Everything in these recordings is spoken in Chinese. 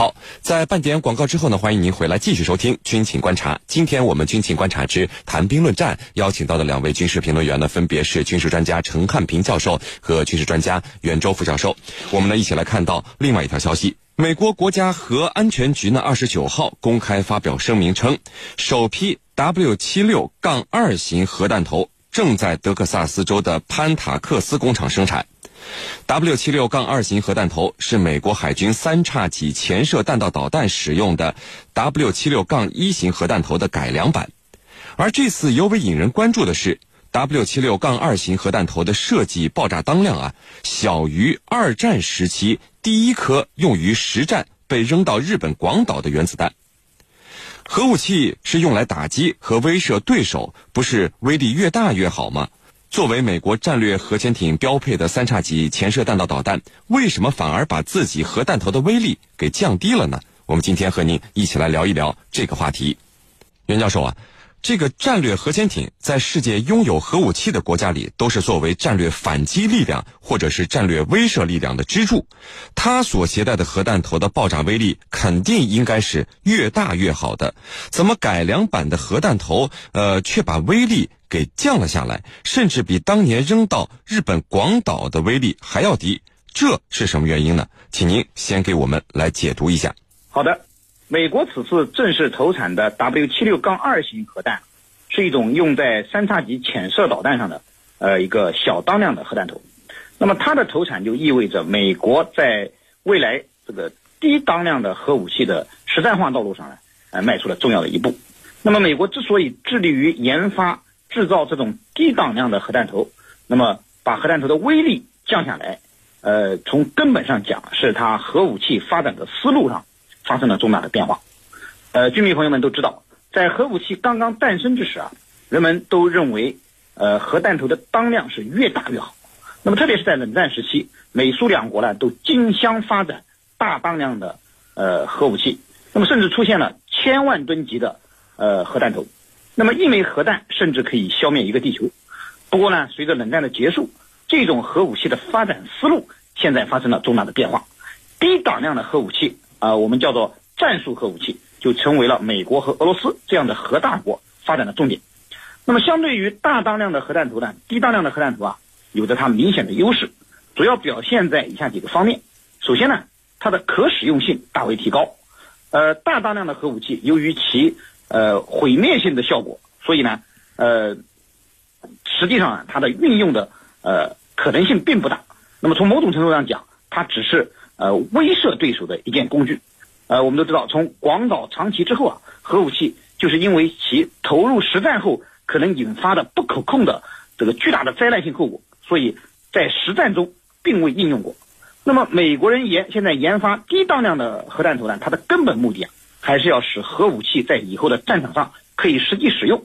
好，在半点广告之后呢，欢迎您回来继续收听《军情观察》。今天我们《军情观察之谈兵论战》邀请到的两位军事评论员呢，分别是军事专家陈汉平教授和军事专家袁周副教授。我们呢一起来看到另外一条消息：美国国家核安全局呢二十九号公开发表声明称，首批 W 七六杠二型核弹头正在德克萨斯州的潘塔克斯工厂生产。W 七六杠二型核弹头是美国海军三叉戟潜射弹道导弹使用的 W 七六杠一型核弹头的改良版，而这次尤为引人关注的是 W 七六杠二型核弹头的设计爆炸当量啊，小于二战时期第一颗用于实战被扔到日本广岛的原子弹。核武器是用来打击和威慑对手，不是威力越大越好吗？作为美国战略核潜艇标配的三叉戟潜射弹道导弹，为什么反而把自己核弹头的威力给降低了呢？我们今天和您一起来聊一聊这个话题。袁教授啊。这个战略核潜艇在世界拥有核武器的国家里，都是作为战略反击力量或者是战略威慑力量的支柱。它所携带的核弹头的爆炸威力肯定应该是越大越好的。怎么改良版的核弹头，呃，却把威力给降了下来，甚至比当年扔到日本广岛的威力还要低？这是什么原因呢？请您先给我们来解读一下。好的。美国此次正式投产的 W 七六杠二型核弹，是一种用在三叉戟潜射导弹上的，呃，一个小当量的核弹头。那么它的投产就意味着美国在未来这个低当量的核武器的实战化道路上呢，呃，迈出了重要的一步。那么美国之所以致力于研发制造这种低当量的核弹头，那么把核弹头的威力降下来，呃，从根本上讲，是它核武器发展的思路上。发生了重大的变化，呃，军迷朋友们都知道，在核武器刚刚诞生之时啊，人们都认为，呃，核弹头的当量是越大越好。那么，特别是在冷战时期，美苏两国呢都竞相发展大当量的呃核武器，那么甚至出现了千万吨级的呃核弹头。那么，一枚核弹甚至可以消灭一个地球。不过呢，随着冷战的结束，这种核武器的发展思路现在发生了重大的变化，低当量的核武器。啊，我们叫做战术核武器，就成为了美国和俄罗斯这样的核大国发展的重点。那么，相对于大当量的核弹头呢，低当量的核弹头啊，有着它明显的优势，主要表现在以下几个方面。首先呢，它的可使用性大为提高。呃，大当量的核武器由于其呃毁灭性的效果，所以呢，呃，实际上它的运用的呃可能性并不大。那么从某种程度上讲，它只是。呃，威慑对手的一件工具，呃，我们都知道，从广岛、长崎之后啊，核武器就是因为其投入实战后可能引发的不可控的这个巨大的灾难性后果，所以在实战中并未应用过。那么，美国人研现在研发低当量的核弹头呢，它的根本目的啊，还是要使核武器在以后的战场上可以实际使用。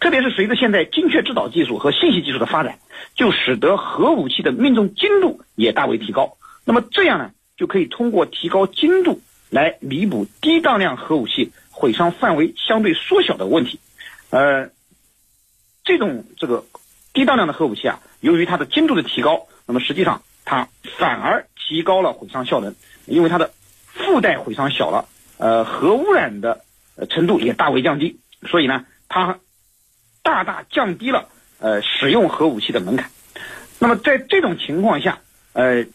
特别是随着现在精确制导技术和信息技术的发展，就使得核武器的命中精度也大为提高。那么这样呢？就可以通过提高精度来弥补低当量核武器毁伤范围相对缩小的问题。呃，这种这个低当量的核武器啊，由于它的精度的提高，那么实际上它反而提高了毁伤效能，因为它的附带毁伤小了，呃，核污染的程度也大为降低，所以呢，它大大降低了呃使用核武器的门槛。那么在这种情况下，呃。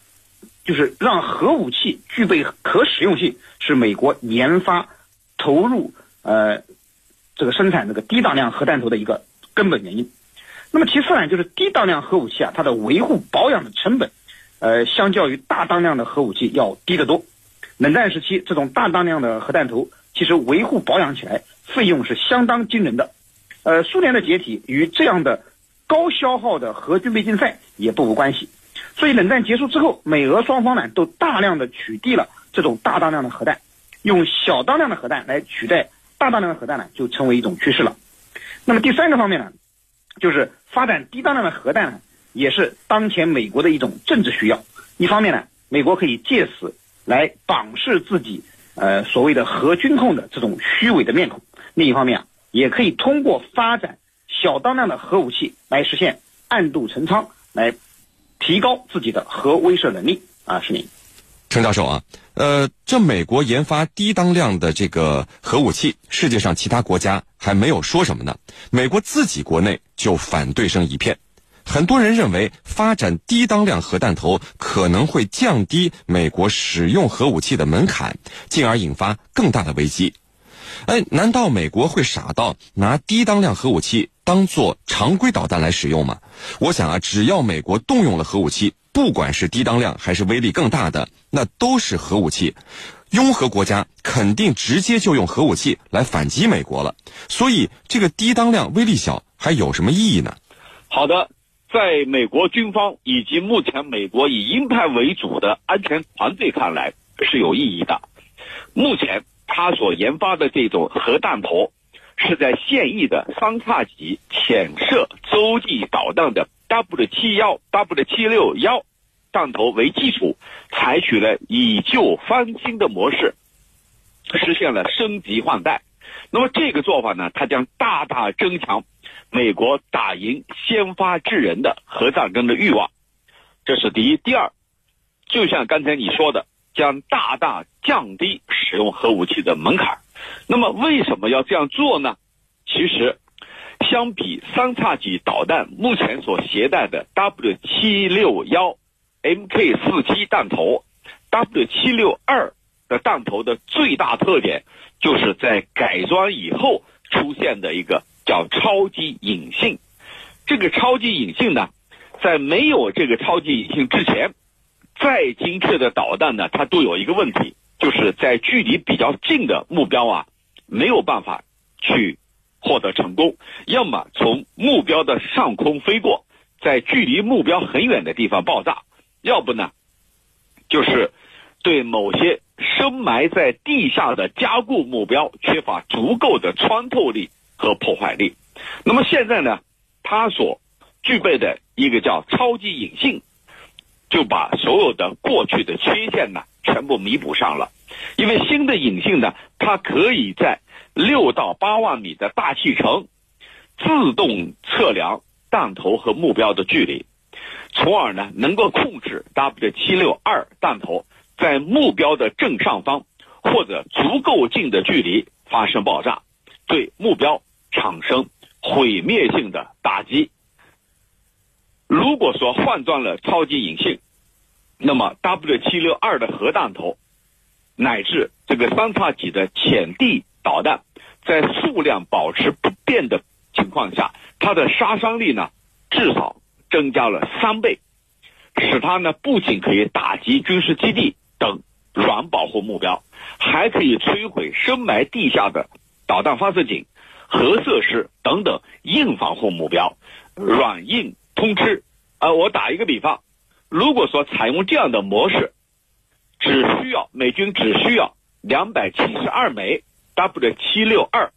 就是让核武器具备可使用性，是美国研发、投入呃这个生产这个低当量核弹头的一个根本原因。那么其次呢，就是低当量核武器啊，它的维护保养的成本，呃，相较于大当量的核武器要低得多。冷战时期，这种大当量的核弹头其实维护保养起来费用是相当惊人的。呃，苏联的解体与这样的高消耗的核军备竞赛也不无关系。所以冷战结束之后，美俄双方呢都大量的取缔了这种大当量的核弹，用小当量的核弹来取代大当量的核弹呢，就成为一种趋势了。那么第三个方面呢，就是发展低当量的核弹呢，也是当前美国的一种政治需要。一方面呢，美国可以借此来绑实自己呃所谓的核军控的这种虚伪的面孔；另一方面啊，也可以通过发展小当量的核武器来实现暗度陈仓来。提高自己的核威慑能力啊，是您。程教授啊，呃，这美国研发低当量的这个核武器，世界上其他国家还没有说什么呢，美国自己国内就反对声一片。很多人认为，发展低当量核弹头可能会降低美国使用核武器的门槛，进而引发更大的危机。哎，难道美国会傻到拿低当量核武器当做常规导弹来使用吗？我想啊，只要美国动用了核武器。不管是低当量还是威力更大的，那都是核武器。拥核国家肯定直接就用核武器来反击美国了。所以，这个低当量、威力小还有什么意义呢？好的，在美国军方以及目前美国以鹰派为主的安全团队看来是有意义的。目前他所研发的这种核弹头，是在现役的三叉戟潜射洲际导弹的 W 七幺、W 七六幺。弹头为基础，采取了以旧翻新的模式，实现了升级换代。那么这个做法呢，它将大大增强美国打赢先发制人的核战争的欲望。这是第一。第二，就像刚才你说的，将大大降低使用核武器的门槛。那么为什么要这样做呢？其实，相比三叉戟导弹目前所携带的 W 七六幺。Mk 四七弹头，W 七六二的弹头的最大特点，就是在改装以后出现的一个叫超级隐性。这个超级隐性呢，在没有这个超级隐性之前，再精确的导弹呢，它都有一个问题，就是在距离比较近的目标啊，没有办法去获得成功，要么从目标的上空飞过，在距离目标很远的地方爆炸。要不呢，就是对某些深埋在地下的加固目标缺乏足够的穿透力和破坏力。那么现在呢，它所具备的一个叫超级隐性，就把所有的过去的缺陷呢全部弥补上了。因为新的隐性呢，它可以在六到八万米的大气层自动测量弹头和目标的距离。从而呢，能够控制 W 七六二弹头在目标的正上方或者足够近的距离发生爆炸，对目标产生毁灭性的打击。如果说换装了超级隐性，那么 W 七六二的核弹头乃至这个三叉戟的潜地导弹，在数量保持不变的情况下，它的杀伤力呢，至少。增加了三倍，使它呢不仅可以打击军事基地等软保护目标，还可以摧毁深埋地下的导弹发射井、核设施等等硬防护目标，软硬通吃。啊，我打一个比方，如果说采用这样的模式，只需要美军只需要两百七十二枚 W 七六二，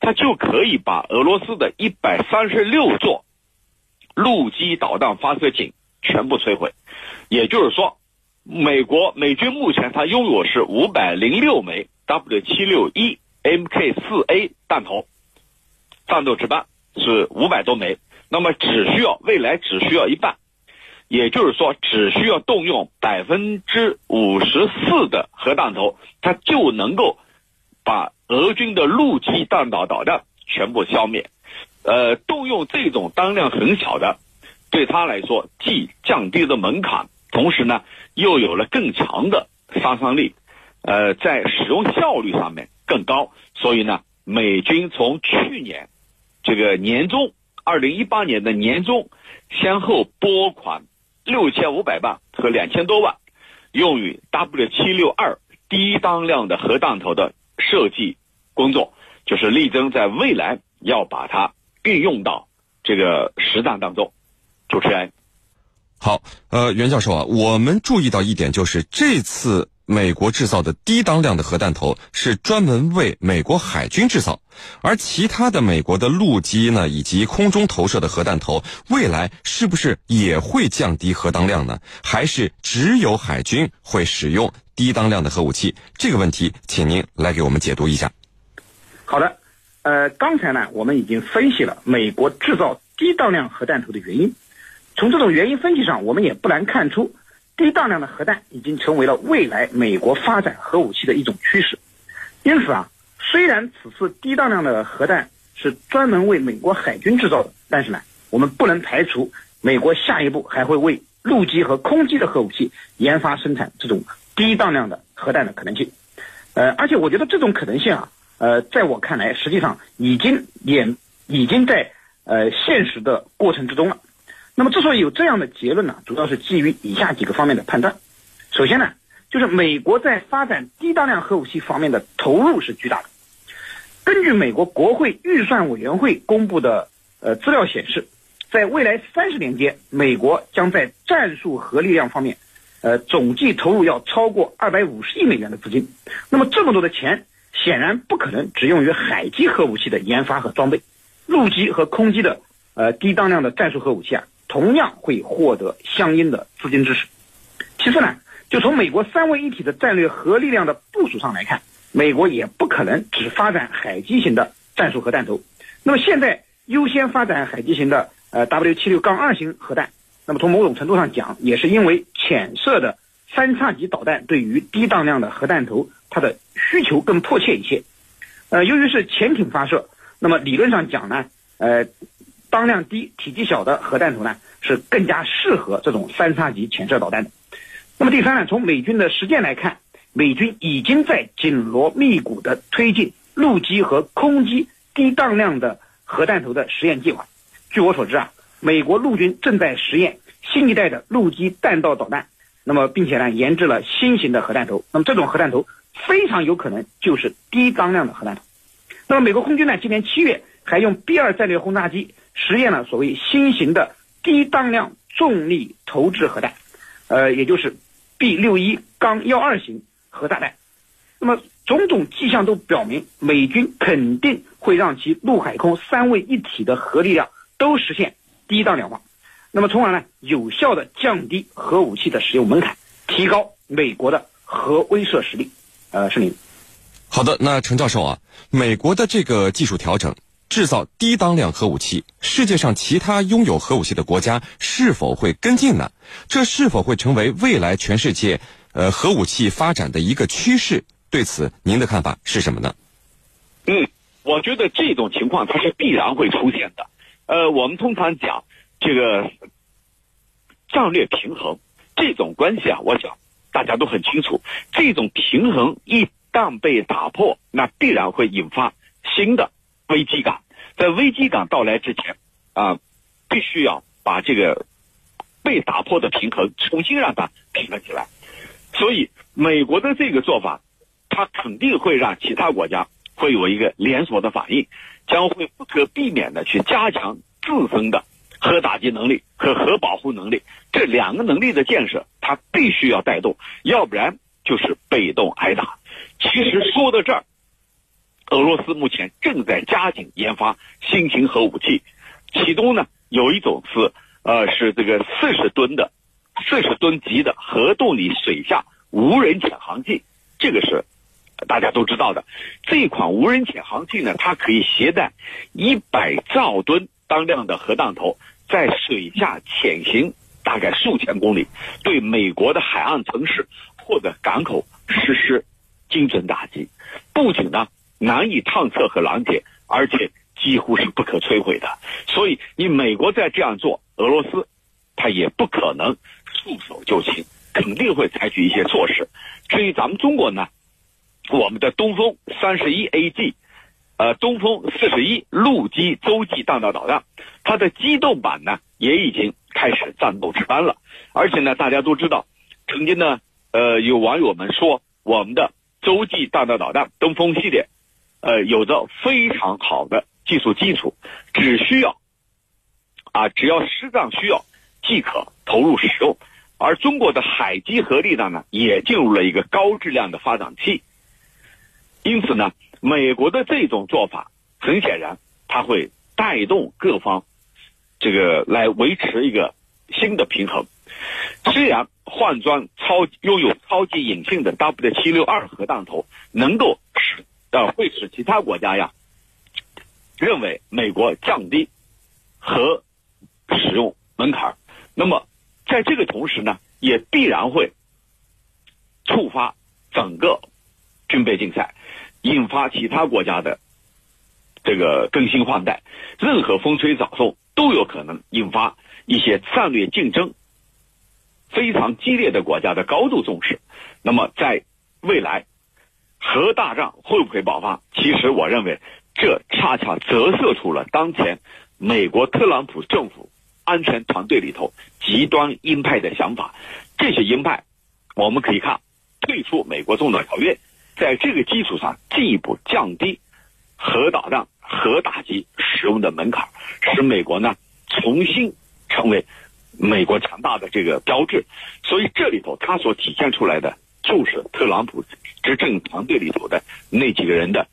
它就可以把俄罗斯的一百三十六座。陆基导弹发射井全部摧毁，也就是说，美国美军目前它拥有是五百零六枚 W 七六一 Mk 四 A 弹头，战斗值班是五百多枚，那么只需要未来只需要一半，也就是说只需要动用百分之五十四的核弹头，它就能够把俄军的陆基弹道导弹全部消灭。呃，动用这种当量很小的，对他来说既降低了门槛，同时呢又有了更强的杀伤力，呃，在使用效率上面更高。所以呢，美军从去年这个年终，二零一八年的年终，先后拨款六千五百万和两千多万，用于 W 七六二低当量的核弹头的设计工作，就是力争在未来要把它。运用到这个实战当中，主持人，好，呃，袁教授啊，我们注意到一点，就是这次美国制造的低当量的核弹头是专门为美国海军制造，而其他的美国的陆基呢，以及空中投射的核弹头，未来是不是也会降低核当量呢？还是只有海军会使用低当量的核武器？这个问题，请您来给我们解读一下。好的。呃，刚才呢，我们已经分析了美国制造低当量核弹头的原因。从这种原因分析上，我们也不难看出，低当量的核弹已经成为了未来美国发展核武器的一种趋势。因此啊，虽然此次低当量的核弹是专门为美国海军制造的，但是呢，我们不能排除美国下一步还会为陆基和空基的核武器研发生产这种低当量的核弹的可能性。呃，而且我觉得这种可能性啊，呃，在我看来，实际上已经也已经在呃现实的过程之中了。那么，之所以有这样的结论呢，主要是基于以下几个方面的判断。首先呢，就是美国在发展低当量核武器方面的投入是巨大的。根据美国国会预算委员会公布的呃资料显示，在未来三十年间，美国将在战术核力量方面，呃，总计投入要超过二百五十亿美元的资金。那么，这么多的钱显然不可能只用于海基核武器的研发和装备，陆基和空基的呃低当量的战术核武器啊。同样会获得相应的资金支持。其次呢，就从美国三位一体的战略核力量的部署上来看，美国也不可能只发展海基型的战术核弹头。那么现在优先发展海基型的呃 W 七六杠二型核弹，那么从某种程度上讲，也是因为浅射的三叉戟导弹对于低当量的核弹头它的需求更迫切一些。呃，由于是潜艇发射，那么理论上讲呢，呃。当量低、体积小的核弹头呢，是更加适合这种三叉戟潜射导弹的。那么第三呢，从美军的实践来看，美军已经在紧锣密鼓的推进陆基和空基低当量的核弹头的实验计划。据我所知啊，美国陆军正在实验新一代的陆基弹道导弹，那么并且呢研制了新型的核弹头。那么这种核弹头非常有可能就是低当量的核弹头。那么美国空军呢，今年七月还用 B 二战略轰炸机。实验了所谓新型的低当量重力投掷核弹，呃，也就是 B 六一杠幺二型核炸弹。那么种种迹象都表明，美军肯定会让其陆海空三位一体的核力量都实现低当量化，那么从而呢，有效的降低核武器的使用门槛，提高美国的核威慑实力。呃，是您。好的，那陈教授啊，美国的这个技术调整。制造低当量核武器，世界上其他拥有核武器的国家是否会跟进呢？这是否会成为未来全世界呃核武器发展的一个趋势？对此，您的看法是什么呢？嗯，我觉得这种情况它是必然会出现的。呃，我们通常讲这个战略平衡这种关系啊，我想大家都很清楚。这种平衡一旦被打破，那必然会引发新的。危机感，在危机感到来之前，啊，必须要把这个被打破的平衡重新让它平衡起来。所以，美国的这个做法，它肯定会让其他国家会有一个连锁的反应，将会不可避免的去加强自身的核打击能力和核保护能力。这两个能力的建设，它必须要带动，要不然就是被动挨打。其实说到这儿。俄罗斯目前正在加紧研发新型核武器，其中呢有一种是呃是这个四十吨的四十吨级的核动力水下无人潜航器，这个是大家都知道的。这款无人潜航器呢，它可以携带一百兆吨当量的核弹头，在水下潜行大概数千公里，对美国的海岸城市或者港口实施精准打击。不仅呢。难以探测和拦截，而且几乎是不可摧毁的。所以，你美国再这样做，俄罗斯他也不可能束手就擒，肯定会采取一些措施。至于咱们中国呢，我们的东风三十一 AG，呃，东风四十一陆基洲际弹道导弹，它的机动版呢也已经开始战斗值班了。而且呢，大家都知道，曾经呢，呃，有网友们说，我们的洲际弹道导弹东风系列。呃，有着非常好的技术基础，只需要啊，只要适当需要即可投入使用。而中国的海基核力量呢，也进入了一个高质量的发展期。因此呢，美国的这种做法，很显然，它会带动各方这个来维持一个新的平衡。虽然换装超拥有超级隐性的 W 七六二核弹头，能够使呃，会使其他国家呀认为美国降低核使用门槛。那么，在这个同时呢，也必然会触发整个军备竞赛，引发其他国家的这个更新换代。任何风吹草动都有可能引发一些战略竞争非常激烈的国家的高度重视。那么，在未来核大战会不会爆发？其实，我认为这恰恰折射出了当前美国特朗普政府。安全团队里头极端鹰派的想法，这些鹰派，我们可以看退出美国中导条约，在这个基础上进一步降低核导弹、核打击使用的门槛，使美国呢重新成为美国强大的这个标志。所以这里头它所体现出来的，就是特朗普执政团队里头的那几个人的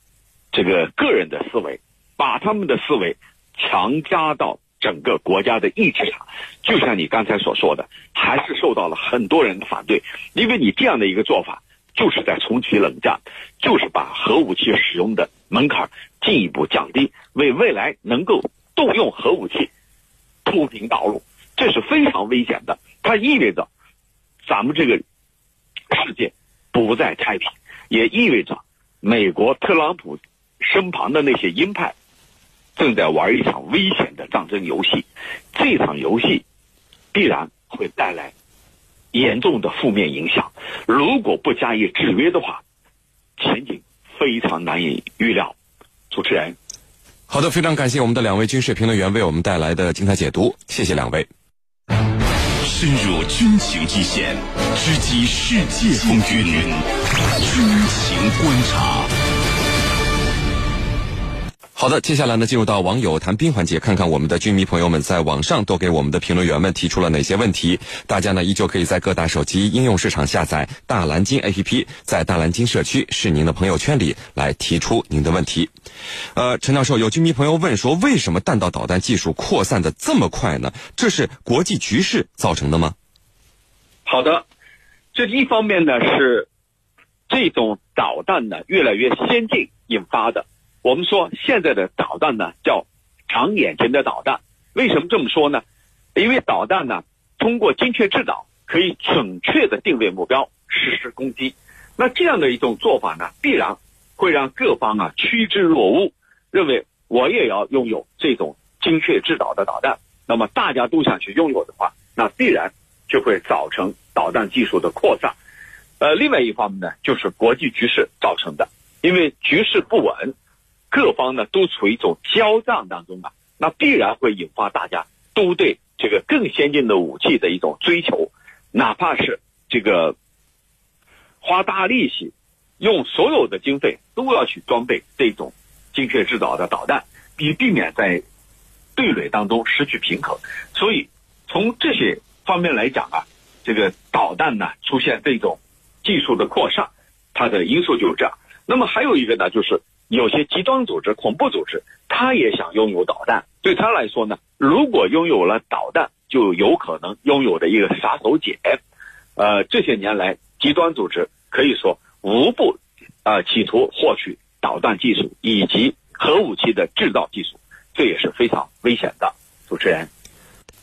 这个个人的思维，把他们的思维强加到。整个国家的意志上，就像你刚才所说的，还是受到了很多人的反对。因为你这样的一个做法，就是在重启冷战，就是把核武器使用的门槛进一步降低，为未来能够动用核武器铺平道路。这是非常危险的，它意味着咱们这个世界不再太平，也意味着美国特朗普身旁的那些鹰派。正在玩一场危险的战争游戏，这场游戏必然会带来严重的负面影响。如果不加以制约的话，前景非常难以预料。主持人，好的，非常感谢我们的两位军事评论员为我们带来的精彩解读，谢谢两位。深入军情一线，直击世界风云，军情观察。好的，接下来呢，进入到网友谈兵环节，看看我们的军迷朋友们在网上都给我们的评论员们提出了哪些问题。大家呢，依旧可以在各大手机应用市场下载大蓝鲸 APP，在大蓝鲸社区是您的朋友圈里来提出您的问题。呃，陈教授，有军迷朋友问说，为什么弹道导弹技术扩散的这么快呢？这是国际局势造成的吗？好的，这一方面呢是这种导弹呢越来越先进引发的。我们说现在的导弹呢叫长眼睛的导弹，为什么这么说呢？因为导弹呢通过精确制导，可以准确的定位目标，实施攻击。那这样的一种做法呢，必然会让各方啊趋之若鹜，认为我也要拥有这种精确制导的导弹。那么大家都想去拥有的话，那必然就会造成导弹技术的扩散。呃，另外一方面呢，就是国际局势造成的，因为局势不稳。各方呢都处于一种交战当中啊，那必然会引发大家都对这个更先进的武器的一种追求，哪怕是这个花大力气，用所有的经费都要去装备这种精确制导的导弹，以避免在对垒当中失去平衡。所以从这些方面来讲啊，这个导弹呢出现这种技术的扩散，它的因素就是这样。那么还有一个呢，就是。有些极端组织、恐怖组织，他也想拥有导弹。对他来说呢，如果拥有了导弹，就有可能拥有的一个杀手锏。呃，这些年来，极端组织可以说无不啊企图获取导弹技术以及核武器的制造技术，这也是非常危险的。主持人，